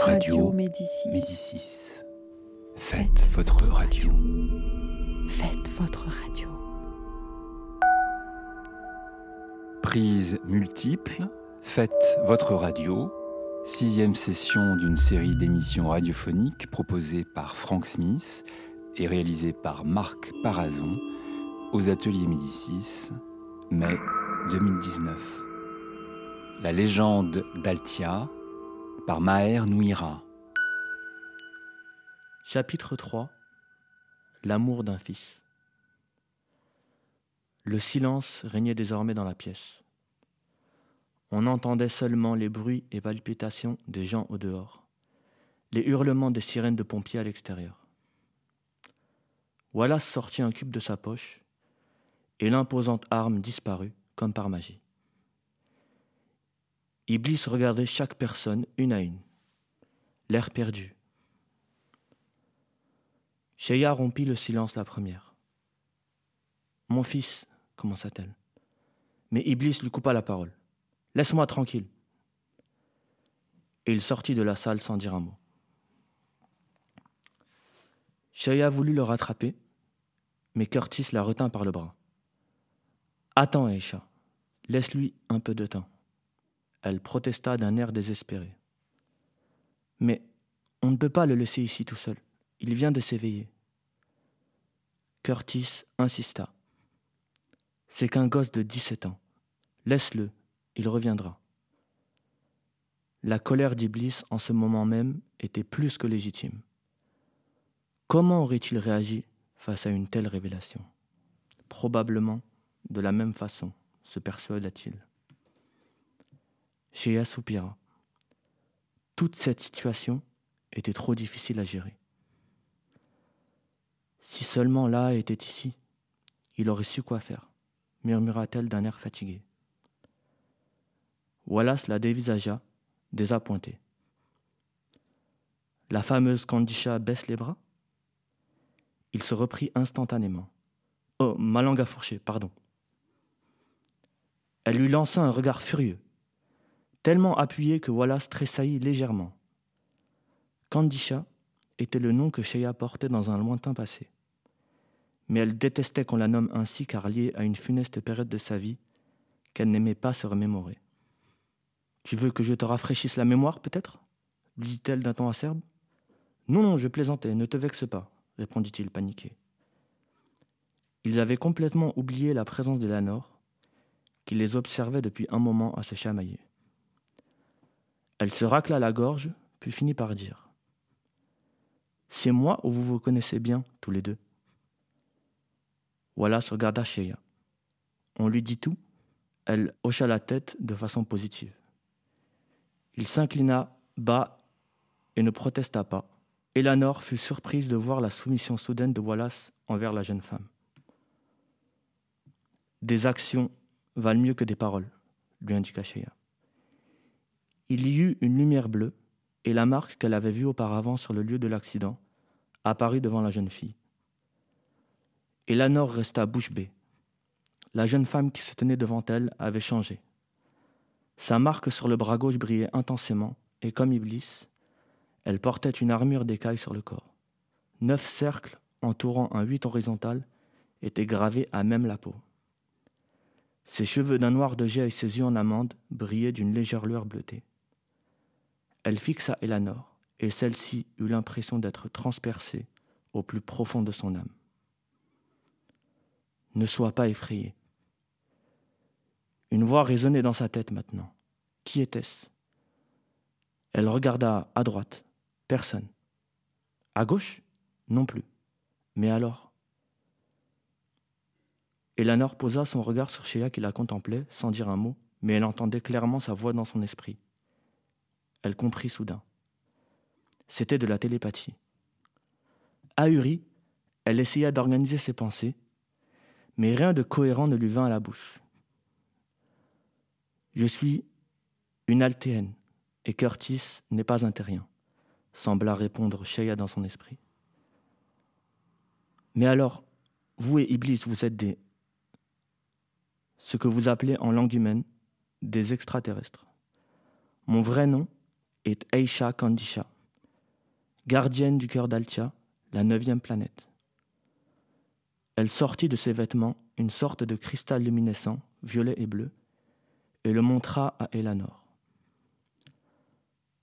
Radio Médicis. Médicis. Faites votre radio. Faites votre radio. Prise multiple. Faites votre radio. Sixième session d'une série d'émissions radiophoniques proposées par Frank Smith et réalisée par Marc Parazon aux ateliers Médicis, mai 2019. La légende d'Altia par Maher Nouira. Chapitre 3 L'amour d'un fils. Le silence régnait désormais dans la pièce. On entendait seulement les bruits et palpitations des gens au dehors, les hurlements des sirènes de pompiers à l'extérieur. Wallace sortit un cube de sa poche et l'imposante arme disparut comme par magie. Iblis regardait chaque personne une à une, l'air perdu. Sheya rompit le silence la première. Mon fils, commença-t-elle. Mais Iblis lui coupa la parole. Laisse-moi tranquille. Et il sortit de la salle sans dire un mot. Sheya voulut le rattraper, mais Curtis la retint par le bras. Attends, Aisha, laisse-lui un peu de temps. Elle protesta d'un air désespéré. Mais on ne peut pas le laisser ici tout seul. Il vient de s'éveiller. Curtis insista. C'est qu'un gosse de 17 ans. Laisse-le, il reviendra. La colère d'Iblis en ce moment même était plus que légitime. Comment aurait-il réagi face à une telle révélation? Probablement de la même façon, se persuada-t-il. Shea soupira. Toute cette situation était trop difficile à gérer. Si seulement là était ici, il aurait su quoi faire, murmura-t-elle d'un air fatigué. Wallace la dévisagea, désappointé. La fameuse Candisha baisse les bras? Il se reprit instantanément. Oh, ma langue a fourché, pardon. Elle lui lança un regard furieux, tellement appuyé que Wallace tressaillit légèrement. Candisha était le nom que Shea portait dans un lointain passé. Mais elle détestait qu'on la nomme ainsi car liée à une funeste période de sa vie qu'elle n'aimait pas se remémorer. Tu veux que je te rafraîchisse la mémoire, peut-être? lui dit-elle d'un ton acerbe. Non, non, je plaisantais, ne te vexe pas, répondit-il paniqué. Ils avaient complètement oublié la présence de Lanor, qui les observait depuis un moment à se chamailler. Elle se racla la gorge, puis finit par dire C'est moi ou vous vous connaissez bien, tous les deux Wallace regarda Shea. On lui dit tout Elle hocha la tête de façon positive. Il s'inclina bas et ne protesta pas. Eleanor fut surprise de voir la soumission soudaine de Wallace envers la jeune femme. Des actions valent mieux que des paroles, lui indiqua Shea. Il y eut une lumière bleue, et la marque qu'elle avait vue auparavant sur le lieu de l'accident apparut devant la jeune fille. Eleanor resta bouche bée. La jeune femme qui se tenait devant elle avait changé. Sa marque sur le bras gauche brillait intensément, et comme Iblis, elle portait une armure d'écailles sur le corps. Neuf cercles entourant un huit horizontal étaient gravés à même la peau. Ses cheveux d'un noir de jet et ses yeux en amande brillaient d'une légère lueur bleutée. Elle fixa Eleanor, et celle-ci eut l'impression d'être transpercée au plus profond de son âme. Ne sois pas effrayée. Une voix résonnait dans sa tête maintenant. Qui était-ce? Elle regarda à droite. Personne. À gauche? Non plus. Mais alors? Eleanor posa son regard sur Shea qui la contemplait sans dire un mot, mais elle entendait clairement sa voix dans son esprit. Elle comprit soudain. C'était de la télépathie. Ahurie, elle essaya d'organiser ses pensées, mais rien de cohérent ne lui vint à la bouche. Je suis une altéenne, et Curtis n'est pas un terrien, sembla répondre Shea dans son esprit. Mais alors, vous et Iblis, vous êtes des. ce que vous appelez en langue humaine des extraterrestres. Mon vrai nom est Aisha Kandisha, gardienne du cœur d'Altia, la neuvième planète. Elle sortit de ses vêtements une sorte de cristal luminescent, violet et bleu, et le montra à Elanor.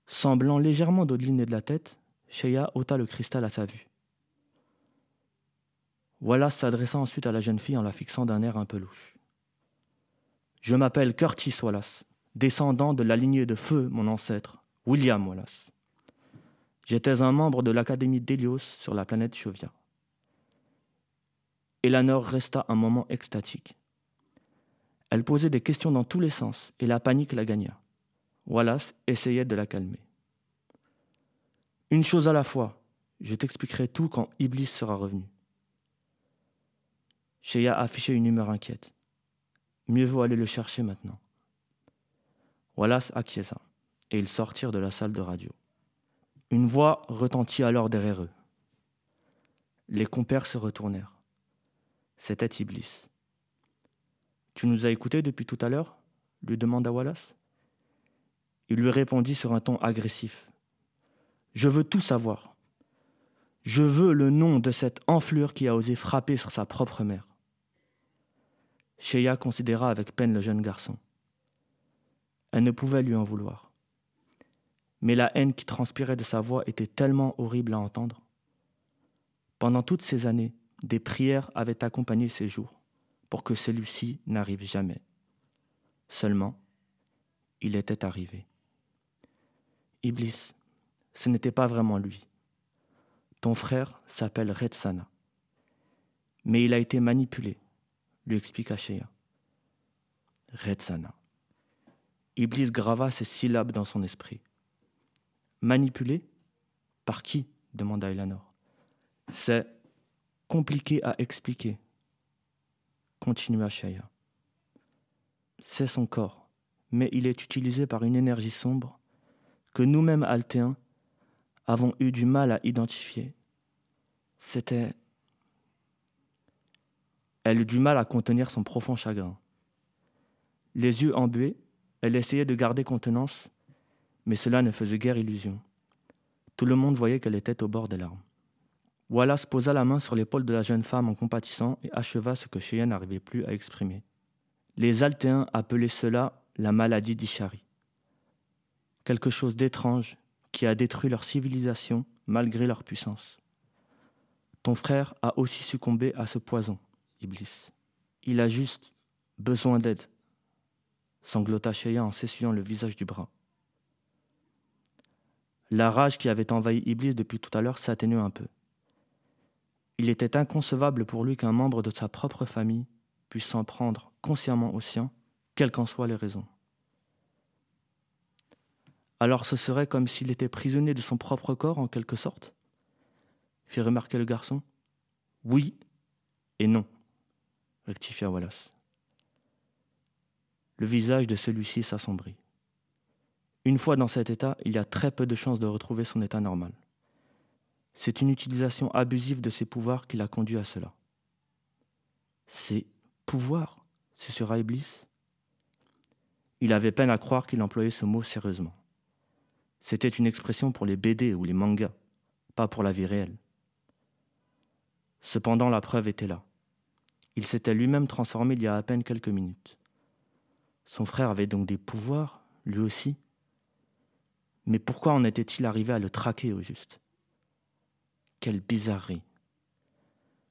Semblant légèrement dodeliner de la tête, Sheya ôta le cristal à sa vue. Wallace s'adressa ensuite à la jeune fille en la fixant d'un air un peu louche. Je m'appelle Curtis Wallace, descendant de la lignée de feu, mon ancêtre, William Wallace. J'étais un membre de l'Académie d'Hélios sur la planète Chovia. Eleanor resta un moment extatique. Elle posait des questions dans tous les sens et la panique la gagna. Wallace essayait de la calmer. Une chose à la fois, je t'expliquerai tout quand Iblis sera revenu. Shea affichait une humeur inquiète. Mieux vaut aller le chercher maintenant. Wallace acquiesça, et ils sortirent de la salle de radio. Une voix retentit alors derrière eux. Les compères se retournèrent. C'était Iblis. Tu nous as écoutés depuis tout à l'heure lui demanda Wallace. Il lui répondit sur un ton agressif. Je veux tout savoir. Je veux le nom de cette enflure qui a osé frapper sur sa propre mère. Sheya considéra avec peine le jeune garçon. Elle ne pouvait lui en vouloir. Mais la haine qui transpirait de sa voix était tellement horrible à entendre. Pendant toutes ces années, des prières avaient accompagné ses jours pour que celui-ci n'arrive jamais. Seulement, il était arrivé. Iblis, ce n'était pas vraiment lui. Ton frère s'appelle Retsana. Mais il a été manipulé, lui expliqua Shea. Retsana. Iblis grava ces syllabes dans son esprit. Manipulé Par qui? demanda Eleanor. C'est compliqué à expliquer, continua Shaya. C'est son corps, mais il est utilisé par une énergie sombre que nous-mêmes altéens avons eu du mal à identifier. C'était... Elle eut du mal à contenir son profond chagrin. Les yeux embués, elle essayait de garder contenance, mais cela ne faisait guère illusion. Tout le monde voyait qu'elle était au bord des larmes. Wallace posa la main sur l'épaule de la jeune femme en compatissant et acheva ce que Cheyenne n'arrivait plus à exprimer. Les Altéens appelaient cela la maladie d'Ishari. Quelque chose d'étrange qui a détruit leur civilisation malgré leur puissance. Ton frère a aussi succombé à ce poison, Iblis. Il a juste besoin d'aide, sanglota Sheya en s'essuyant le visage du bras. La rage qui avait envahi Iblis depuis tout à l'heure s'atténue un peu. Il était inconcevable pour lui qu'un membre de sa propre famille puisse s'en prendre consciemment au sien, quelles qu'en soient les raisons. Alors ce serait comme s'il était prisonnier de son propre corps en quelque sorte? Fit remarquer le garçon. Oui et non, rectifia Wallace. Le visage de celui-ci s'assombrit. Une fois dans cet état, il y a très peu de chances de retrouver son état normal. C'est une utilisation abusive de ses pouvoirs qui l'a conduit à cela. Ses pouvoirs susurra Iblis. Il avait peine à croire qu'il employait ce mot sérieusement. C'était une expression pour les BD ou les mangas, pas pour la vie réelle. Cependant, la preuve était là. Il s'était lui-même transformé il y a à peine quelques minutes. Son frère avait donc des pouvoirs, lui aussi. Mais pourquoi en était-il arrivé à le traquer au juste? Quelle bizarrerie.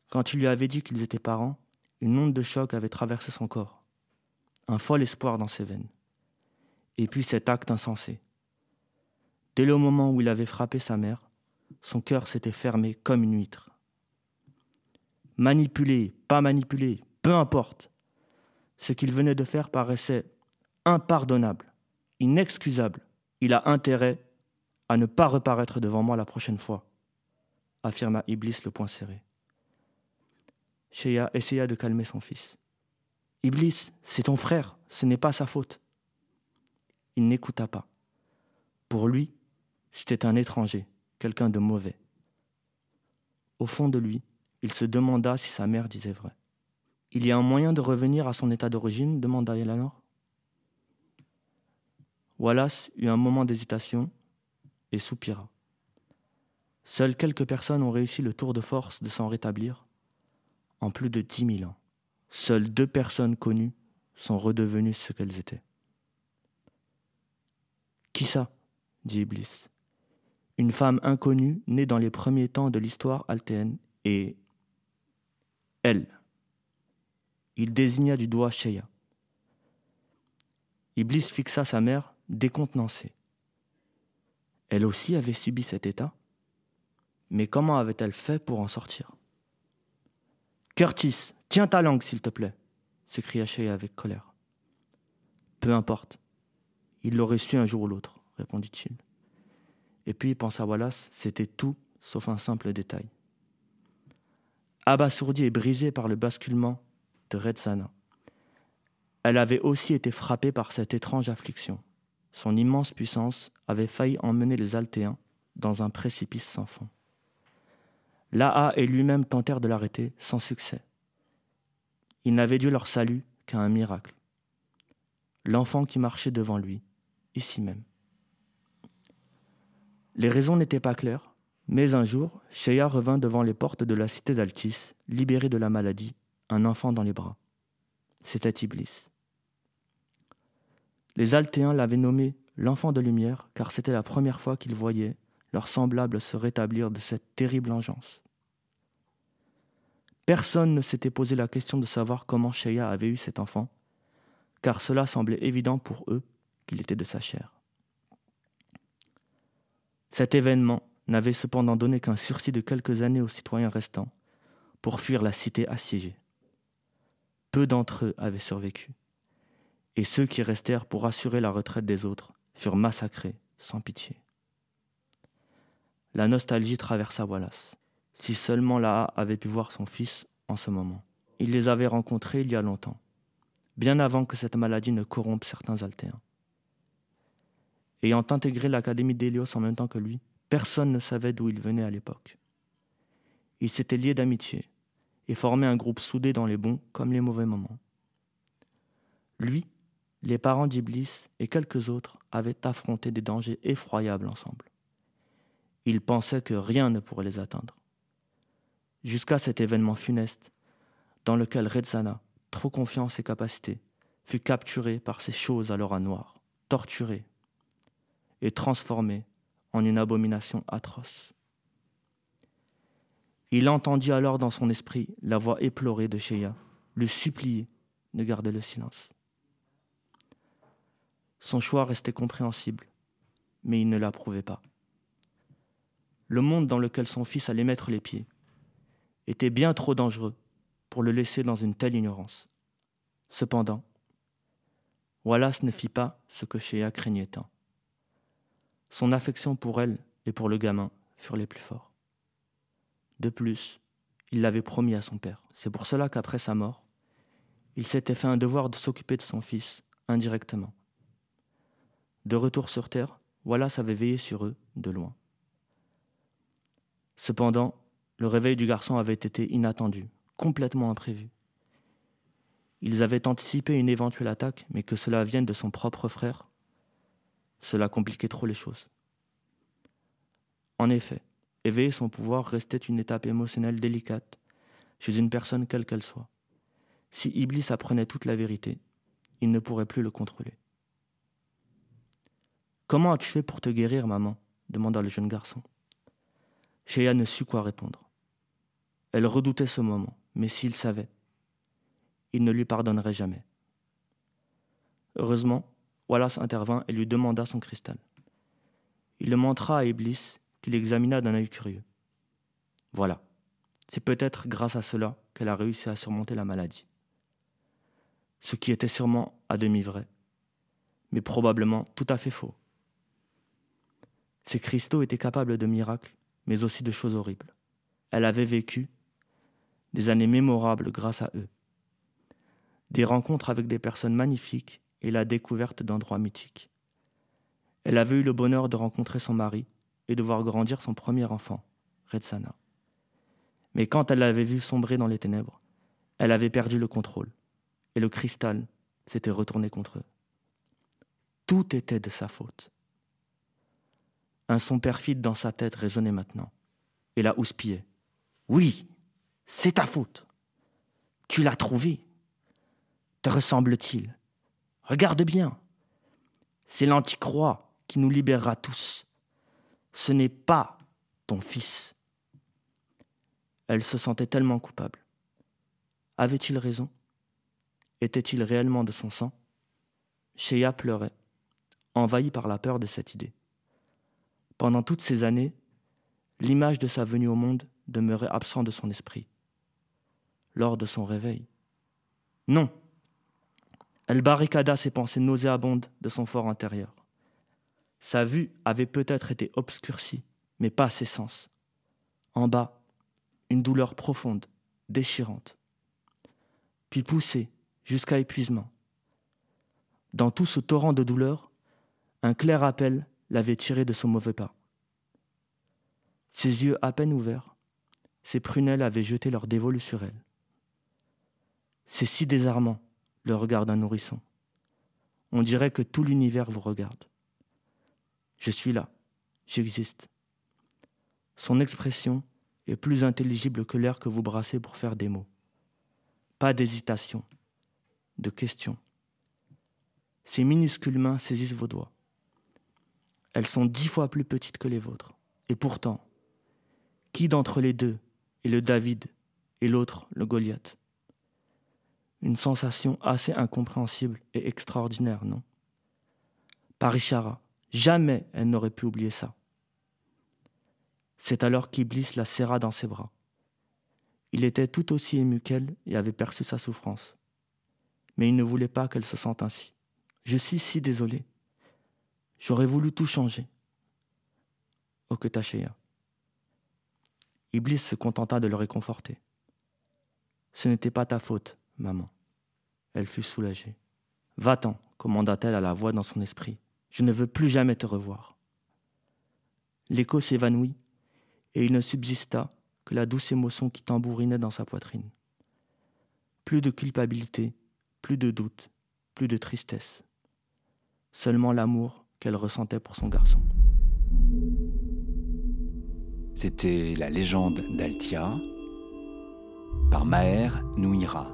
Quand il lui avait dit qu'ils étaient parents, une onde de choc avait traversé son corps, un fol espoir dans ses veines. Et puis cet acte insensé. Dès le moment où il avait frappé sa mère, son cœur s'était fermé comme une huître. Manipulé, pas manipulé, peu importe. Ce qu'il venait de faire paraissait impardonnable, inexcusable. Il a intérêt à ne pas reparaître devant moi la prochaine fois affirma Iblis le poing serré. Shea essaya de calmer son fils. Iblis, c'est ton frère, ce n'est pas sa faute. Il n'écouta pas. Pour lui, c'était un étranger, quelqu'un de mauvais. Au fond de lui, il se demanda si sa mère disait vrai. Il y a un moyen de revenir à son état d'origine demanda Eleanor. Wallace eut un moment d'hésitation, et soupira. Seules quelques personnes ont réussi le tour de force de s'en rétablir en plus de dix mille ans. Seules deux personnes connues sont redevenues ce qu'elles étaient. Qui ça? dit Iblis. Une femme inconnue née dans les premiers temps de l'histoire altéenne et elle. Il désigna du doigt Sheya. Iblis fixa sa mère décontenancée. Elle aussi avait subi cet état, mais comment avait-elle fait pour en sortir? Curtis, tiens ta langue, s'il te plaît, s'écria Sheya avec colère. Peu importe, il l'aurait su un jour ou l'autre, répondit-il. Et puis, pensa Wallace, c'était tout sauf un simple détail. Abasourdi et brisé par le basculement de Redzana, elle avait aussi été frappée par cette étrange affliction. Son immense puissance avait failli emmener les Altéens dans un précipice sans fond. Laa et lui-même tentèrent de l'arrêter sans succès. Il n'avait dû leur salut qu'à un miracle. L'enfant qui marchait devant lui, ici même. Les raisons n'étaient pas claires, mais un jour, Sheya revint devant les portes de la cité d'Altis, libéré de la maladie, un enfant dans les bras. C'était Iblis. Les Altéens l'avaient nommé l'enfant de lumière, car c'était la première fois qu'ils voyaient leurs semblables se rétablir de cette terrible engeance. Personne ne s'était posé la question de savoir comment Sheya avait eu cet enfant, car cela semblait évident pour eux qu'il était de sa chair. Cet événement n'avait cependant donné qu'un sursis de quelques années aux citoyens restants pour fuir la cité assiégée. Peu d'entre eux avaient survécu et ceux qui restèrent pour assurer la retraite des autres furent massacrés sans pitié. La nostalgie traversa Wallace. Si seulement Laa avait pu voir son fils en ce moment. Il les avait rencontrés il y a longtemps, bien avant que cette maladie ne corrompe certains Altéens. Ayant intégré l'Académie d'Hélios en même temps que lui, personne ne savait d'où il venait à l'époque. Ils s'étaient liés d'amitié et formaient un groupe soudé dans les bons comme les mauvais moments. Lui les parents d'Iblis et quelques autres avaient affronté des dangers effroyables ensemble. Ils pensaient que rien ne pourrait les atteindre. Jusqu'à cet événement funeste, dans lequel Redzana, trop confiant en ses capacités, fut capturé par ces choses à l'aura noire, torturé et transformé en une abomination atroce. Il entendit alors dans son esprit la voix éplorée de Sheya, lui supplier de garder le silence. Son choix restait compréhensible, mais il ne l'approuvait pas. Le monde dans lequel son fils allait mettre les pieds était bien trop dangereux pour le laisser dans une telle ignorance. Cependant, Wallace ne fit pas ce que Shea craignait tant. Son affection pour elle et pour le gamin furent les plus forts. De plus, il l'avait promis à son père. C'est pour cela qu'après sa mort, il s'était fait un devoir de s'occuper de son fils indirectement. De retour sur Terre, Wallace avait veillé sur eux de loin. Cependant, le réveil du garçon avait été inattendu, complètement imprévu. Ils avaient anticipé une éventuelle attaque, mais que cela vienne de son propre frère, cela compliquait trop les choses. En effet, éveiller son pouvoir restait une étape émotionnelle délicate chez une personne quelle qu'elle soit. Si Iblis apprenait toute la vérité, il ne pourrait plus le contrôler. Comment as-tu fait pour te guérir, maman? demanda le jeune garçon. Shea ne sut quoi répondre. Elle redoutait ce moment, mais s'il savait, il ne lui pardonnerait jamais. Heureusement, Wallace intervint et lui demanda son cristal. Il le montra à Iblis, qu'il examina d'un œil curieux. Voilà, c'est peut-être grâce à cela qu'elle a réussi à surmonter la maladie. Ce qui était sûrement à demi vrai, mais probablement tout à fait faux. Ces cristaux étaient capables de miracles, mais aussi de choses horribles. Elle avait vécu des années mémorables grâce à eux. Des rencontres avec des personnes magnifiques et la découverte d'endroits mythiques. Elle avait eu le bonheur de rencontrer son mari et de voir grandir son premier enfant, Retsana. Mais quand elle l'avait vu sombrer dans les ténèbres, elle avait perdu le contrôle, et le cristal s'était retourné contre eux. Tout était de sa faute. Un son perfide dans sa tête résonnait maintenant et la houspillait. Oui, c'est ta faute. Tu l'as trouvé. Te ressemble-t-il? Regarde bien. C'est l'anticroix qui nous libérera tous. Ce n'est pas ton fils. Elle se sentait tellement coupable. Avait-il raison? Était-il réellement de son sang? Shea pleurait, envahie par la peur de cette idée. Pendant toutes ces années, l'image de sa venue au monde demeurait absente de son esprit. Lors de son réveil. Non Elle barricada ses pensées nauséabondes de son fort intérieur. Sa vue avait peut-être été obscurcie, mais pas ses sens. En bas, une douleur profonde, déchirante. Puis poussée jusqu'à épuisement. Dans tout ce torrent de douleur, un clair appel l'avait tiré de son mauvais pas. Ses yeux à peine ouverts, ses prunelles avaient jeté leur dévolu sur elle. C'est si désarmant, le regard d'un nourrisson. On dirait que tout l'univers vous regarde. Je suis là, j'existe. Son expression est plus intelligible que l'air que vous brassez pour faire des mots. Pas d'hésitation, de question. Ses minuscules mains saisissent vos doigts. Elles sont dix fois plus petites que les vôtres. Et pourtant, qui d'entre les deux est le David et l'autre le Goliath? Une sensation assez incompréhensible et extraordinaire, non? Parichara, jamais elle n'aurait pu oublier ça. C'est alors qu'Iblis la serra dans ses bras. Il était tout aussi ému qu'elle et avait perçu sa souffrance. Mais il ne voulait pas qu'elle se sente ainsi. Je suis si désolé. J'aurais voulu tout changer. Oketashea. Iblis se contenta de le réconforter. Ce n'était pas ta faute, maman. Elle fut soulagée. Va-t'en, commanda-t-elle à la voix dans son esprit. Je ne veux plus jamais te revoir. L'écho s'évanouit, et il ne subsista que la douce émotion qui tambourinait dans sa poitrine. Plus de culpabilité, plus de doute, plus de tristesse. Seulement l'amour qu'elle ressentait pour son garçon. C'était la légende d'Altia par Maher Nouira.